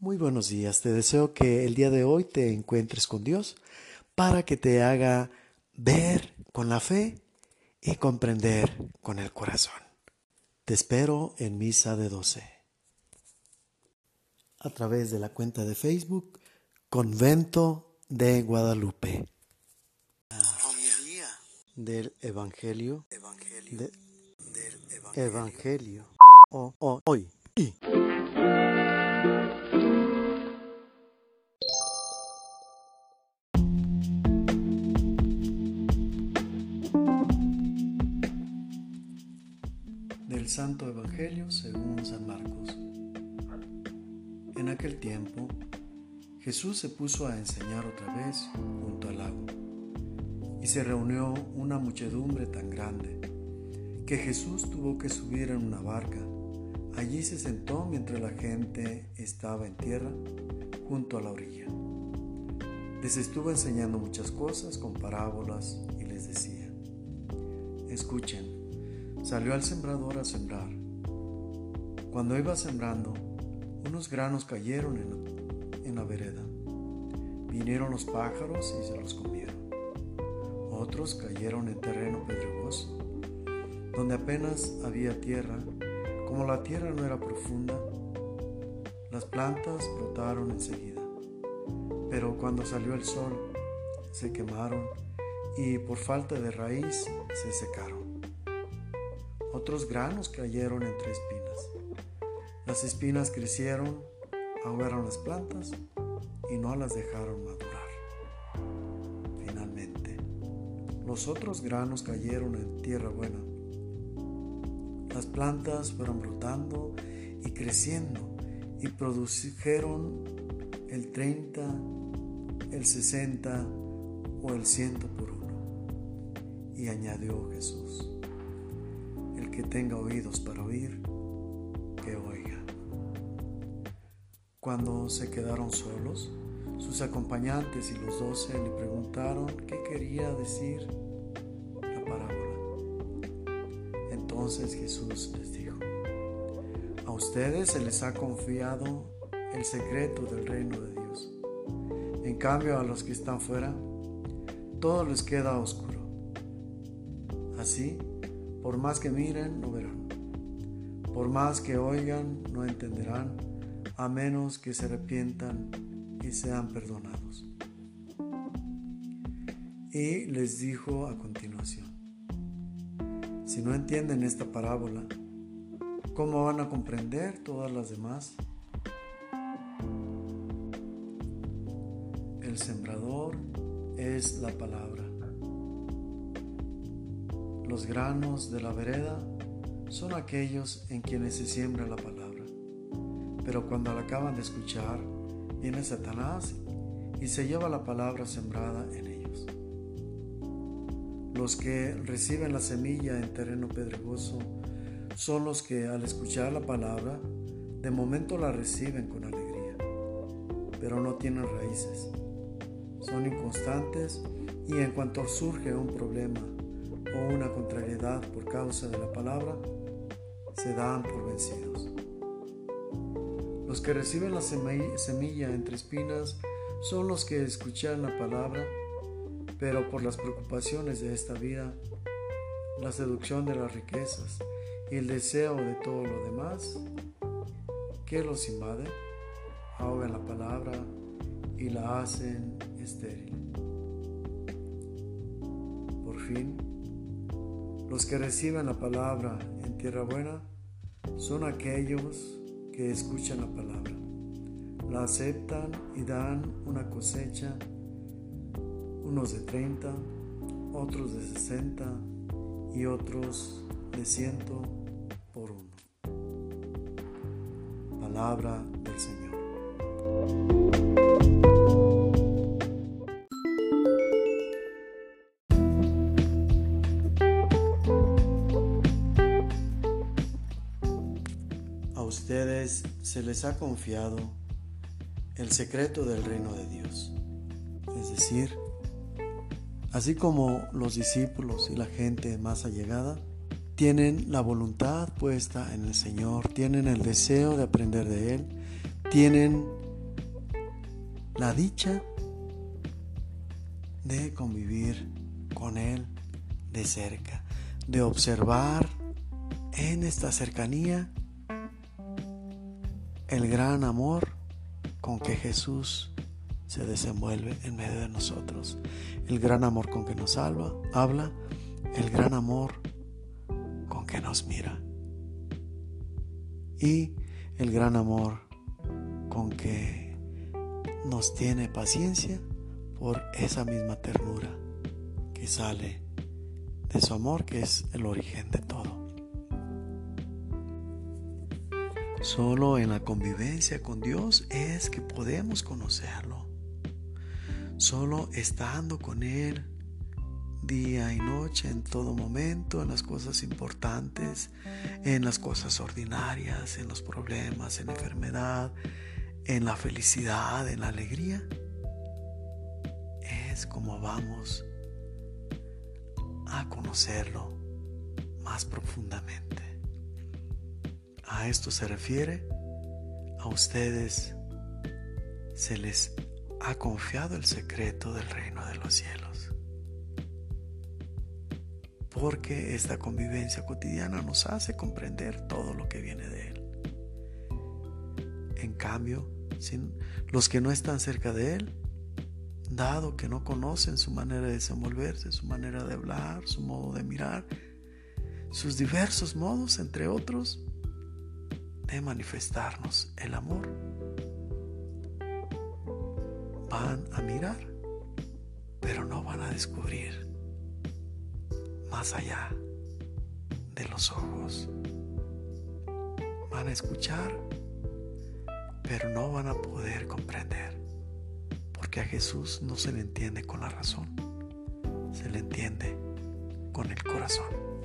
Muy buenos días, te deseo que el día de hoy te encuentres con Dios para que te haga ver con la fe y comprender con el corazón. Te espero en misa de 12. A través de la cuenta de Facebook Convento de Guadalupe. Del Evangelio. Evangelio. del Evangelio. O, hoy. Del Santo Evangelio según San Marcos. En aquel tiempo, Jesús se puso a enseñar otra vez junto al lago y se reunió una muchedumbre tan grande que Jesús tuvo que subir en una barca. Allí se sentó mientras la gente estaba en tierra junto a la orilla. Les estuvo enseñando muchas cosas con parábolas y les decía, escuchen, salió al sembrador a sembrar. Cuando iba sembrando, unos granos cayeron en, en la vereda. Vinieron los pájaros y se los comieron. Otros cayeron en terreno pedregoso, donde apenas había tierra. Como la tierra no era profunda, las plantas brotaron enseguida. Pero cuando salió el sol, se quemaron y por falta de raíz se secaron. Otros granos cayeron entre espinas. Las espinas crecieron, ahogaron las plantas y no las dejaron madurar. Los otros granos cayeron en tierra buena. Las plantas fueron brotando y creciendo y produjeron el 30, el 60 o el 100 por uno. Y añadió Jesús, el que tenga oídos para oír, que oiga. Cuando se quedaron solos, sus acompañantes y los doce le preguntaron qué quería decir la parábola. Entonces Jesús les dijo, a ustedes se les ha confiado el secreto del reino de Dios. En cambio a los que están fuera, todo les queda oscuro. Así, por más que miren, no verán. Por más que oigan, no entenderán, a menos que se arrepientan y sean perdonados. Y les dijo a continuación, si no entienden esta parábola, ¿cómo van a comprender todas las demás? El sembrador es la palabra. Los granos de la vereda son aquellos en quienes se siembra la palabra. Pero cuando la acaban de escuchar, viene Satanás y se lleva la palabra sembrada en ellos. Los que reciben la semilla en terreno pedregoso son los que al escuchar la palabra, de momento la reciben con alegría, pero no tienen raíces. Son inconstantes y en cuanto surge un problema o una contrariedad por causa de la palabra, se dan por vencidos. Los que reciben la semilla entre espinas son los que escuchan la palabra, pero por las preocupaciones de esta vida, la seducción de las riquezas y el deseo de todo lo demás, que los invade, ahogan la palabra y la hacen estéril. Por fin, los que reciben la palabra en tierra buena son aquellos que escuchan la palabra, la aceptan y dan una cosecha, unos de 30, otros de 60 y otros de 100 por uno. Palabra del Señor. Se les ha confiado el secreto del reino de Dios. Es decir, así como los discípulos y la gente más allegada tienen la voluntad puesta en el Señor, tienen el deseo de aprender de Él, tienen la dicha de convivir con Él de cerca, de observar en esta cercanía el gran amor con que Jesús se desenvuelve en medio de nosotros, el gran amor con que nos salva, habla, el gran amor con que nos mira. Y el gran amor con que nos tiene paciencia por esa misma ternura que sale de su amor que es el origen de todo. Solo en la convivencia con Dios es que podemos conocerlo. Solo estando con Él día y noche, en todo momento, en las cosas importantes, en las cosas ordinarias, en los problemas, en la enfermedad, en la felicidad, en la alegría, es como vamos a conocerlo más profundamente. A esto se refiere, a ustedes se les ha confiado el secreto del reino de los cielos porque esta convivencia cotidiana nos hace comprender todo lo que viene de Él. En cambio, sin los que no están cerca de Él, dado que no conocen su manera de desenvolverse, su manera de hablar, su modo de mirar, sus diversos modos, entre otros, de manifestarnos el amor, van a mirar, pero no van a descubrir más allá de los ojos. Van a escuchar, pero no van a poder comprender, porque a Jesús no se le entiende con la razón, se le entiende con el corazón.